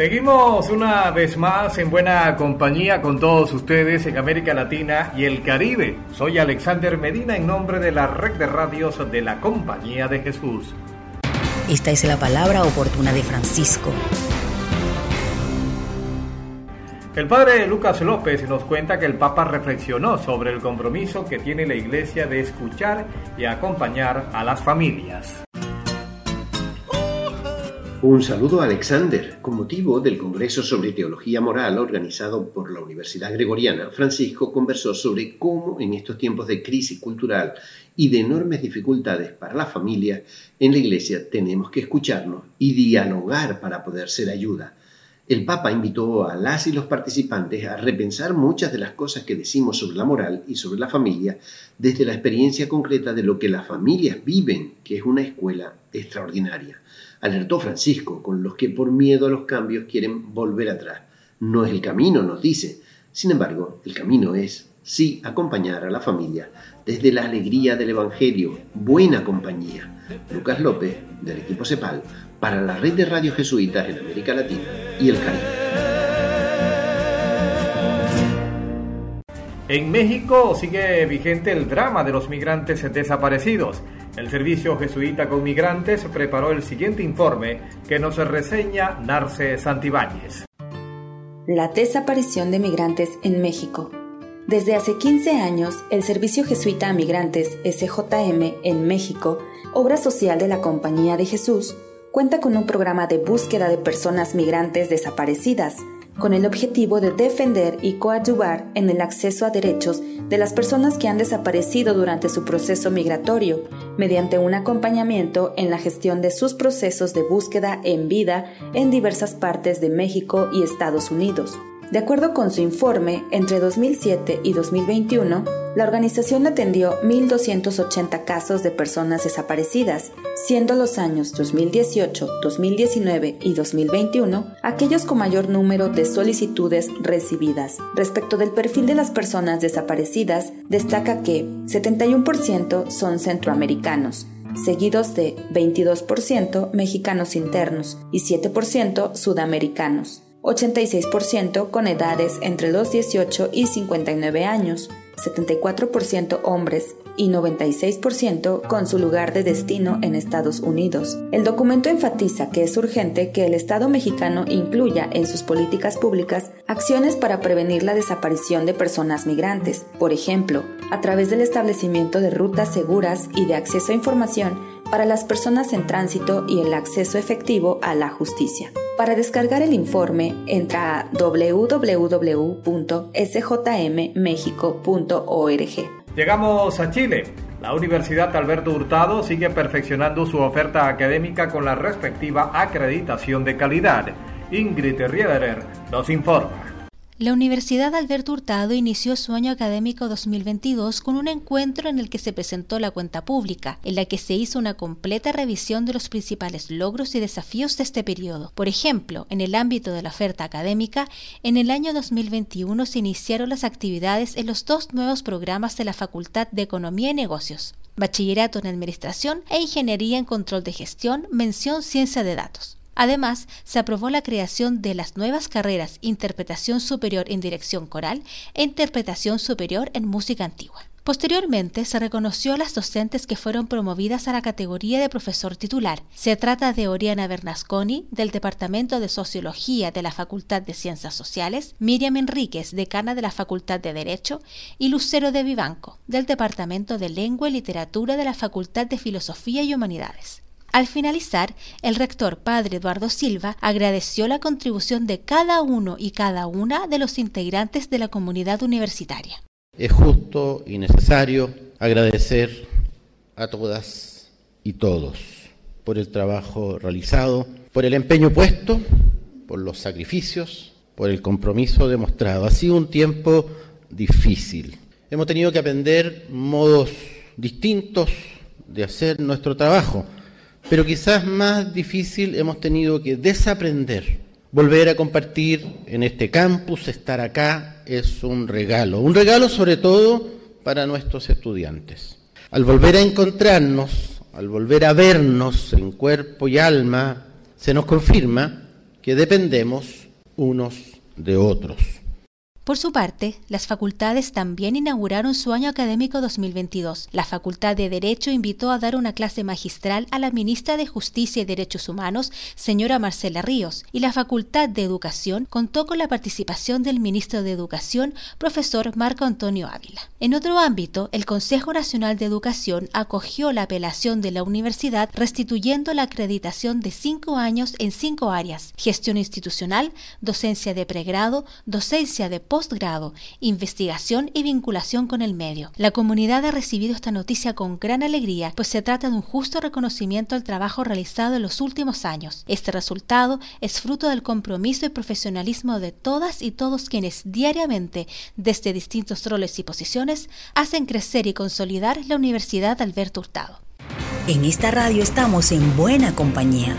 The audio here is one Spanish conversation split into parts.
Seguimos una vez más en buena compañía con todos ustedes en América Latina y el Caribe. Soy Alexander Medina en nombre de la red de radios de la Compañía de Jesús. Esta es la palabra oportuna de Francisco. El padre Lucas López nos cuenta que el Papa reflexionó sobre el compromiso que tiene la Iglesia de escuchar y acompañar a las familias. Un saludo Alexander. Con motivo del Congreso sobre Teología Moral organizado por la Universidad Gregoriana, Francisco conversó sobre cómo en estos tiempos de crisis cultural y de enormes dificultades para la familia, en la Iglesia tenemos que escucharnos y dialogar para poder ser ayuda. El Papa invitó a las y los participantes a repensar muchas de las cosas que decimos sobre la moral y sobre la familia desde la experiencia concreta de lo que las familias viven, que es una escuela extraordinaria alertó Francisco, con los que por miedo a los cambios quieren volver atrás. No es el camino, nos dice. Sin embargo, el camino es, sí, acompañar a la familia desde la alegría del Evangelio, buena compañía. Lucas López, del equipo CEPAL, para la red de radios jesuitas en América Latina y el Caribe. En México sigue vigente el drama de los migrantes desaparecidos. El Servicio Jesuita con Migrantes preparó el siguiente informe que nos reseña Narce Santibáñez. La desaparición de migrantes en México. Desde hace 15 años, el Servicio Jesuita a Migrantes, SJM, en México, obra social de la Compañía de Jesús, cuenta con un programa de búsqueda de personas migrantes desaparecidas con el objetivo de defender y coadyuvar en el acceso a derechos de las personas que han desaparecido durante su proceso migratorio, mediante un acompañamiento en la gestión de sus procesos de búsqueda en vida en diversas partes de México y Estados Unidos. De acuerdo con su informe, entre 2007 y 2021, la organización atendió 1.280 casos de personas desaparecidas, siendo los años 2018, 2019 y 2021 aquellos con mayor número de solicitudes recibidas. Respecto del perfil de las personas desaparecidas, destaca que 71% son centroamericanos, seguidos de 22% mexicanos internos y 7% sudamericanos. 86% con edades entre los 18 y 59 años, 74% hombres y 96% con su lugar de destino en Estados Unidos. El documento enfatiza que es urgente que el Estado mexicano incluya en sus políticas públicas acciones para prevenir la desaparición de personas migrantes, por ejemplo, a través del establecimiento de rutas seguras y de acceso a información para las personas en tránsito y el acceso efectivo a la justicia. Para descargar el informe, entra a www.sjmmexico.org. Llegamos a Chile. La Universidad Alberto Hurtado sigue perfeccionando su oferta académica con la respectiva acreditación de calidad. Ingrid Riederer nos informa. La Universidad Alberto Hurtado inició su año académico 2022 con un encuentro en el que se presentó la cuenta pública, en la que se hizo una completa revisión de los principales logros y desafíos de este periodo. Por ejemplo, en el ámbito de la oferta académica, en el año 2021 se iniciaron las actividades en los dos nuevos programas de la Facultad de Economía y Negocios, Bachillerato en Administración e Ingeniería en Control de Gestión, mención Ciencia de Datos. Además, se aprobó la creación de las nuevas carreras Interpretación Superior en Dirección Coral e Interpretación Superior en Música Antigua. Posteriormente, se reconoció a las docentes que fueron promovidas a la categoría de profesor titular. Se trata de Oriana Bernasconi, del Departamento de Sociología de la Facultad de Ciencias Sociales, Miriam Enríquez, decana de la Facultad de Derecho, y Lucero de Vivanco, del Departamento de Lengua y Literatura de la Facultad de Filosofía y Humanidades. Al finalizar, el rector padre Eduardo Silva agradeció la contribución de cada uno y cada una de los integrantes de la comunidad universitaria. Es justo y necesario agradecer a todas y todos por el trabajo realizado, por el empeño puesto, por los sacrificios, por el compromiso demostrado. Ha sido un tiempo difícil, hemos tenido que aprender modos distintos de hacer nuestro trabajo, pero quizás más difícil hemos tenido que desaprender. Volver a compartir en este campus, estar acá, es un regalo, un regalo sobre todo para nuestros estudiantes. Al volver a encontrarnos, al volver a vernos en cuerpo y alma, se nos confirma que dependemos unos de otros. Por su parte, las facultades también inauguraron su año académico 2022. La Facultad de Derecho invitó a dar una clase magistral a la ministra de Justicia y Derechos Humanos, señora Marcela Ríos, y la Facultad de Educación contó con la participación del ministro de Educación, profesor Marco Antonio Ávila. En otro ámbito, el Consejo Nacional de Educación acogió la apelación de la universidad restituyendo la acreditación de cinco años en cinco áreas, gestión institucional, docencia de pregrado, docencia de post postgrado, investigación y vinculación con el medio. La comunidad ha recibido esta noticia con gran alegría, pues se trata de un justo reconocimiento al trabajo realizado en los últimos años. Este resultado es fruto del compromiso y profesionalismo de todas y todos quienes diariamente, desde distintos roles y posiciones, hacen crecer y consolidar la Universidad Alberto Hurtado. En esta radio estamos en buena compañía.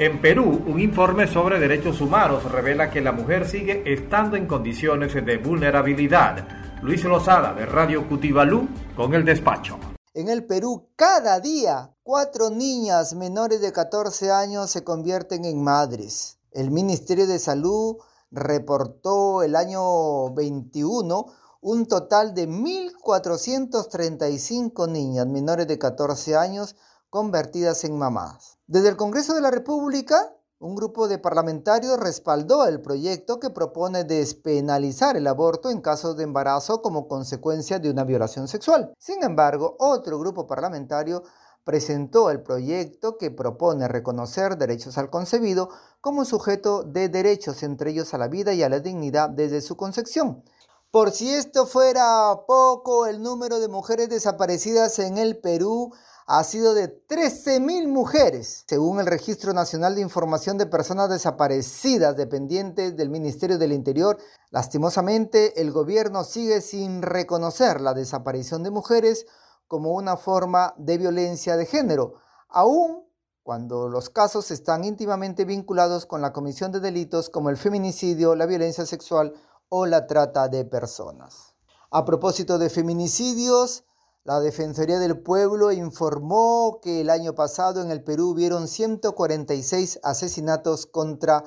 En Perú, un informe sobre derechos humanos revela que la mujer sigue estando en condiciones de vulnerabilidad. Luis Lozada, de Radio Cutibalú, con el despacho. En el Perú, cada día, cuatro niñas menores de 14 años se convierten en madres. El Ministerio de Salud reportó el año 21 un total de 1.435 niñas menores de 14 años convertidas en mamás. Desde el Congreso de la República, un grupo de parlamentarios respaldó el proyecto que propone despenalizar el aborto en casos de embarazo como consecuencia de una violación sexual. Sin embargo, otro grupo parlamentario presentó el proyecto que propone reconocer derechos al concebido como sujeto de derechos, entre ellos a la vida y a la dignidad desde su concepción. Por si esto fuera poco, el número de mujeres desaparecidas en el Perú ha sido de 13.000 mujeres, según el Registro Nacional de Información de Personas Desaparecidas dependientes del Ministerio del Interior. Lastimosamente, el gobierno sigue sin reconocer la desaparición de mujeres como una forma de violencia de género, aun cuando los casos están íntimamente vinculados con la comisión de delitos como el feminicidio, la violencia sexual o la trata de personas. A propósito de feminicidios, la Defensoría del Pueblo informó que el año pasado en el Perú hubieron 146 asesinatos contra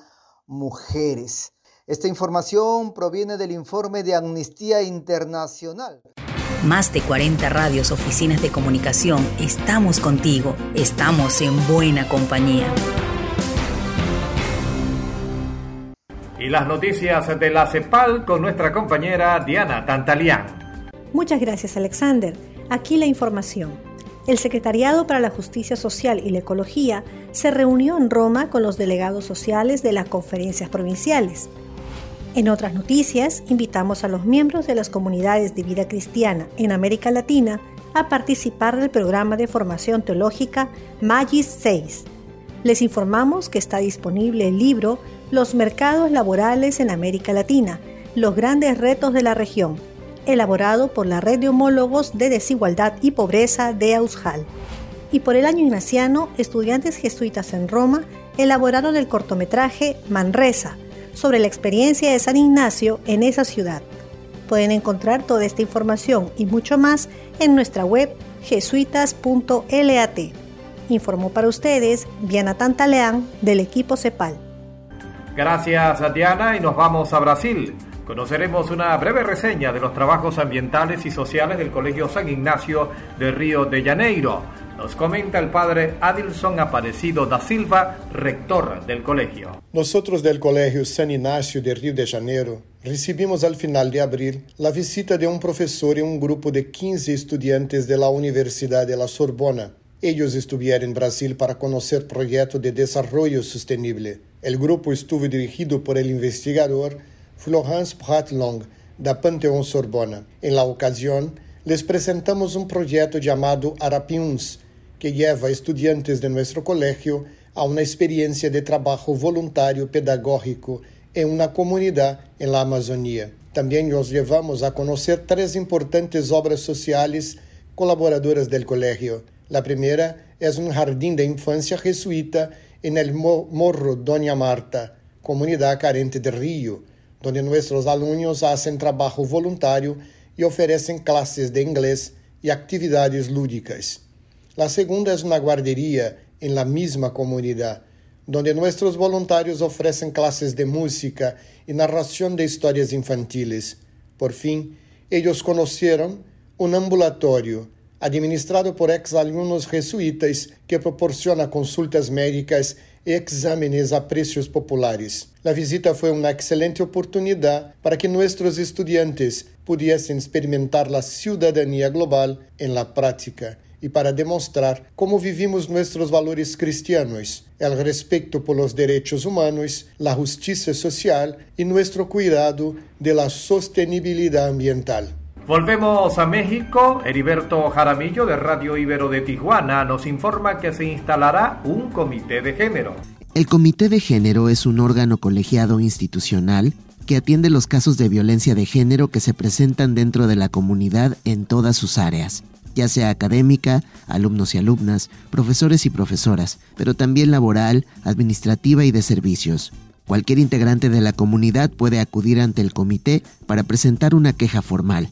mujeres. Esta información proviene del informe de Amnistía Internacional. Más de 40 radios, oficinas de comunicación, estamos contigo, estamos en buena compañía. Y las noticias de la CEPAL con nuestra compañera Diana Tantalián. Muchas gracias Alexander. Aquí la información. El Secretariado para la Justicia Social y la Ecología se reunió en Roma con los delegados sociales de las conferencias provinciales. En otras noticias, invitamos a los miembros de las comunidades de vida cristiana en América Latina a participar del programa de formación teológica Magis 6. Les informamos que está disponible el libro Los mercados laborales en América Latina, los grandes retos de la región, elaborado por la Red de Homólogos de Desigualdad y Pobreza de Aushal. Y por el año ignaciano, estudiantes jesuitas en Roma elaboraron el cortometraje Manresa, sobre la experiencia de San Ignacio en esa ciudad. Pueden encontrar toda esta información y mucho más en nuestra web jesuitas.lat. Informó para ustedes Diana Tantaleán del equipo CEPAL. Gracias Diana y nos vamos a Brasil Conoceremos una breve reseña de los trabajos ambientales y sociales del Colegio San Ignacio de Río de Janeiro. Nos comenta el padre Adilson Aparecido da Silva, rector del colegio. Nosotros del Colegio San Ignacio de Río de Janeiro recibimos al final de abril la visita de un profesor y un grupo de 15 estudiantes de la Universidad de la Sorbona. Ellos estuvieron en Brasil para conocer proyectos de desarrollo sostenible. El grupo estuvo dirigido por el investigador Florence Pratlong, da Panteón Sorbona. En la ocasión, les presentamos un proyecto llamado Arapiuns, que lleva a estudiantes de nuestro colegio a una experiencia de trabajo voluntario pedagógico en una comunidad en la Amazonía. También los llevamos a conocer tres importantes obras sociales colaboradoras del colegio. La primera es un jardín de infancia jesuita en el Morro Doña Marta, comunidad carente de Río, donde nuestros alumnos hacen trabajo voluntario y ofrecen clases de inglés y actividades lúdicas. La segunda es una guardería en la misma comunidad, donde nuestros voluntarios ofrecen clases de música y narración de historias infantiles. Por fin, ellos conocieron un ambulatorio administrado por exalumnos jesuitas que proporciona consultas médicas e exámenes a precios populares. La visita fue una excelente oportunidad para que nuestros estudiantes pudiesen experimentar la ciudadanía global en la práctica y para demostrar cómo vivimos nuestros valores cristianos, el respeto por los derechos humanos, la justicia social y nuestro cuidado de la sostenibilidad ambiental. Volvemos a México. Heriberto Jaramillo de Radio Ibero de Tijuana nos informa que se instalará un comité de género. El Comité de Género es un órgano colegiado institucional que atiende los casos de violencia de género que se presentan dentro de la comunidad en todas sus áreas, ya sea académica, alumnos y alumnas, profesores y profesoras, pero también laboral, administrativa y de servicios. Cualquier integrante de la comunidad puede acudir ante el comité para presentar una queja formal.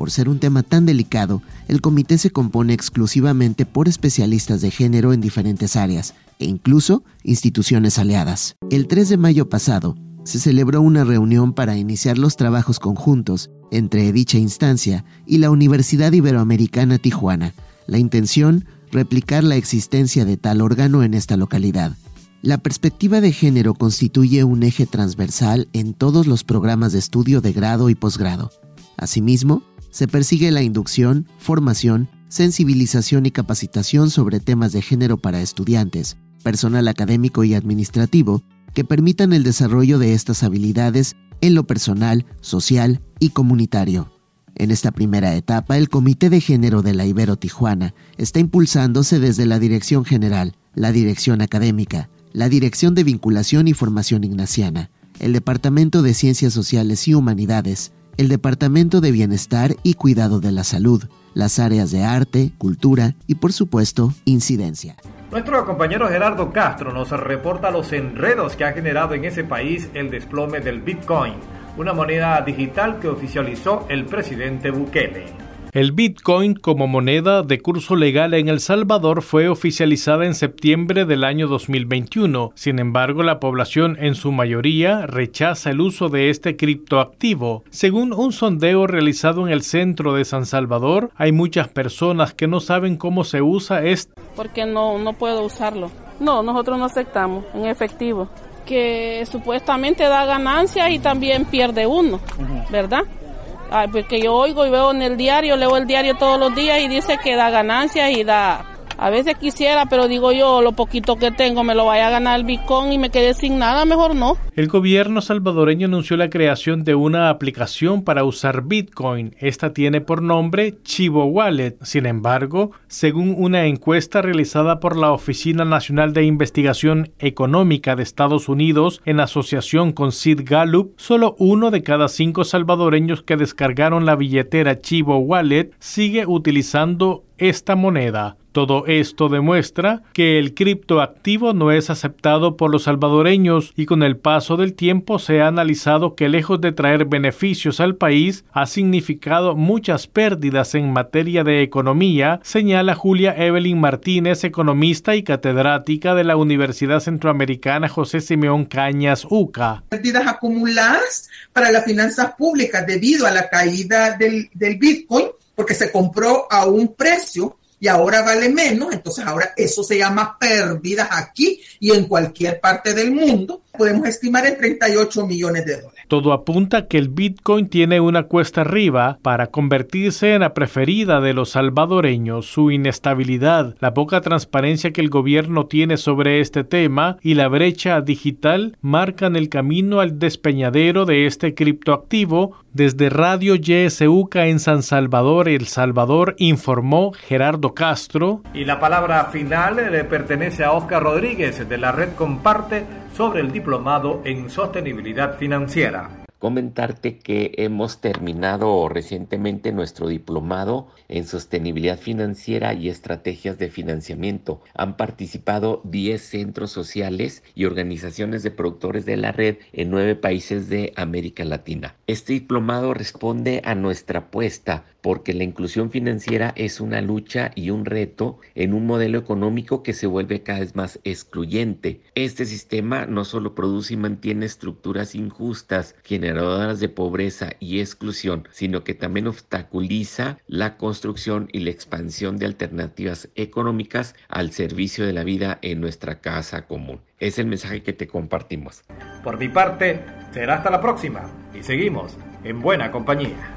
Por ser un tema tan delicado, el comité se compone exclusivamente por especialistas de género en diferentes áreas e incluso instituciones aliadas. El 3 de mayo pasado, se celebró una reunión para iniciar los trabajos conjuntos entre dicha instancia y la Universidad Iberoamericana Tijuana. La intención, replicar la existencia de tal órgano en esta localidad. La perspectiva de género constituye un eje transversal en todos los programas de estudio de grado y posgrado. Asimismo, se persigue la inducción, formación, sensibilización y capacitación sobre temas de género para estudiantes, personal académico y administrativo que permitan el desarrollo de estas habilidades en lo personal, social y comunitario. En esta primera etapa, el Comité de Género de la Ibero Tijuana está impulsándose desde la Dirección General, la Dirección Académica, la Dirección de Vinculación y Formación Ignaciana, el Departamento de Ciencias Sociales y Humanidades, el Departamento de Bienestar y Cuidado de la Salud, las áreas de arte, cultura y por supuesto incidencia. Nuestro compañero Gerardo Castro nos reporta los enredos que ha generado en ese país el desplome del Bitcoin, una moneda digital que oficializó el presidente Bukele. El Bitcoin como moneda de curso legal en El Salvador fue oficializada en septiembre del año 2021. Sin embargo, la población en su mayoría rechaza el uso de este criptoactivo. Según un sondeo realizado en el centro de San Salvador, hay muchas personas que no saben cómo se usa este. Porque no, no puedo usarlo. No, nosotros no aceptamos en efectivo. Que supuestamente da ganancia y también pierde uno, ¿verdad? Porque yo oigo y veo en el diario, leo el diario todos los días y dice que da ganancias y da a veces quisiera, pero digo yo, lo poquito que tengo me lo vaya a ganar el Bitcoin y me quede sin nada, mejor no. El gobierno salvadoreño anunció la creación de una aplicación para usar Bitcoin. Esta tiene por nombre Chivo Wallet. Sin embargo, según una encuesta realizada por la Oficina Nacional de Investigación Económica de Estados Unidos en asociación con Sid Gallup, solo uno de cada cinco salvadoreños que descargaron la billetera Chivo Wallet sigue utilizando esta moneda. Todo esto demuestra que el criptoactivo no es aceptado por los salvadoreños y con el paso del tiempo se ha analizado que lejos de traer beneficios al país ha significado muchas pérdidas en materia de economía, señala Julia Evelyn Martínez, economista y catedrática de la Universidad Centroamericana José Simeón Cañas UCA. Pérdidas acumuladas para las finanzas públicas debido a la caída del, del Bitcoin porque se compró a un precio y ahora vale menos, entonces ahora eso se llama pérdidas aquí y en cualquier parte del mundo. Podemos estimar en 38 millones de dólares. Todo apunta que el Bitcoin tiene una cuesta arriba para convertirse en la preferida de los salvadoreños. Su inestabilidad, la poca transparencia que el gobierno tiene sobre este tema y la brecha digital marcan el camino al despeñadero de este criptoactivo. Desde Radio YSUCA en San Salvador, El Salvador, informó Gerardo Castro. Y la palabra final le pertenece a Oscar Rodríguez de la red Comparte sobre el diplomado en sostenibilidad financiera. comentarte que hemos terminado recientemente nuestro diplomado en sostenibilidad financiera y estrategias de financiamiento. Han participado 10 centros sociales y organizaciones de productores de la red en nueve países de América Latina. Este diplomado responde a nuestra apuesta porque la inclusión financiera es una lucha y un reto en un modelo económico que se vuelve cada vez más excluyente. Este sistema no solo produce y mantiene estructuras injustas, generadoras de pobreza y exclusión, sino que también obstaculiza la construcción y la expansión de alternativas económicas al servicio de la vida en nuestra casa común. Es el mensaje que te compartimos. Por mi parte, será hasta la próxima y seguimos en buena compañía.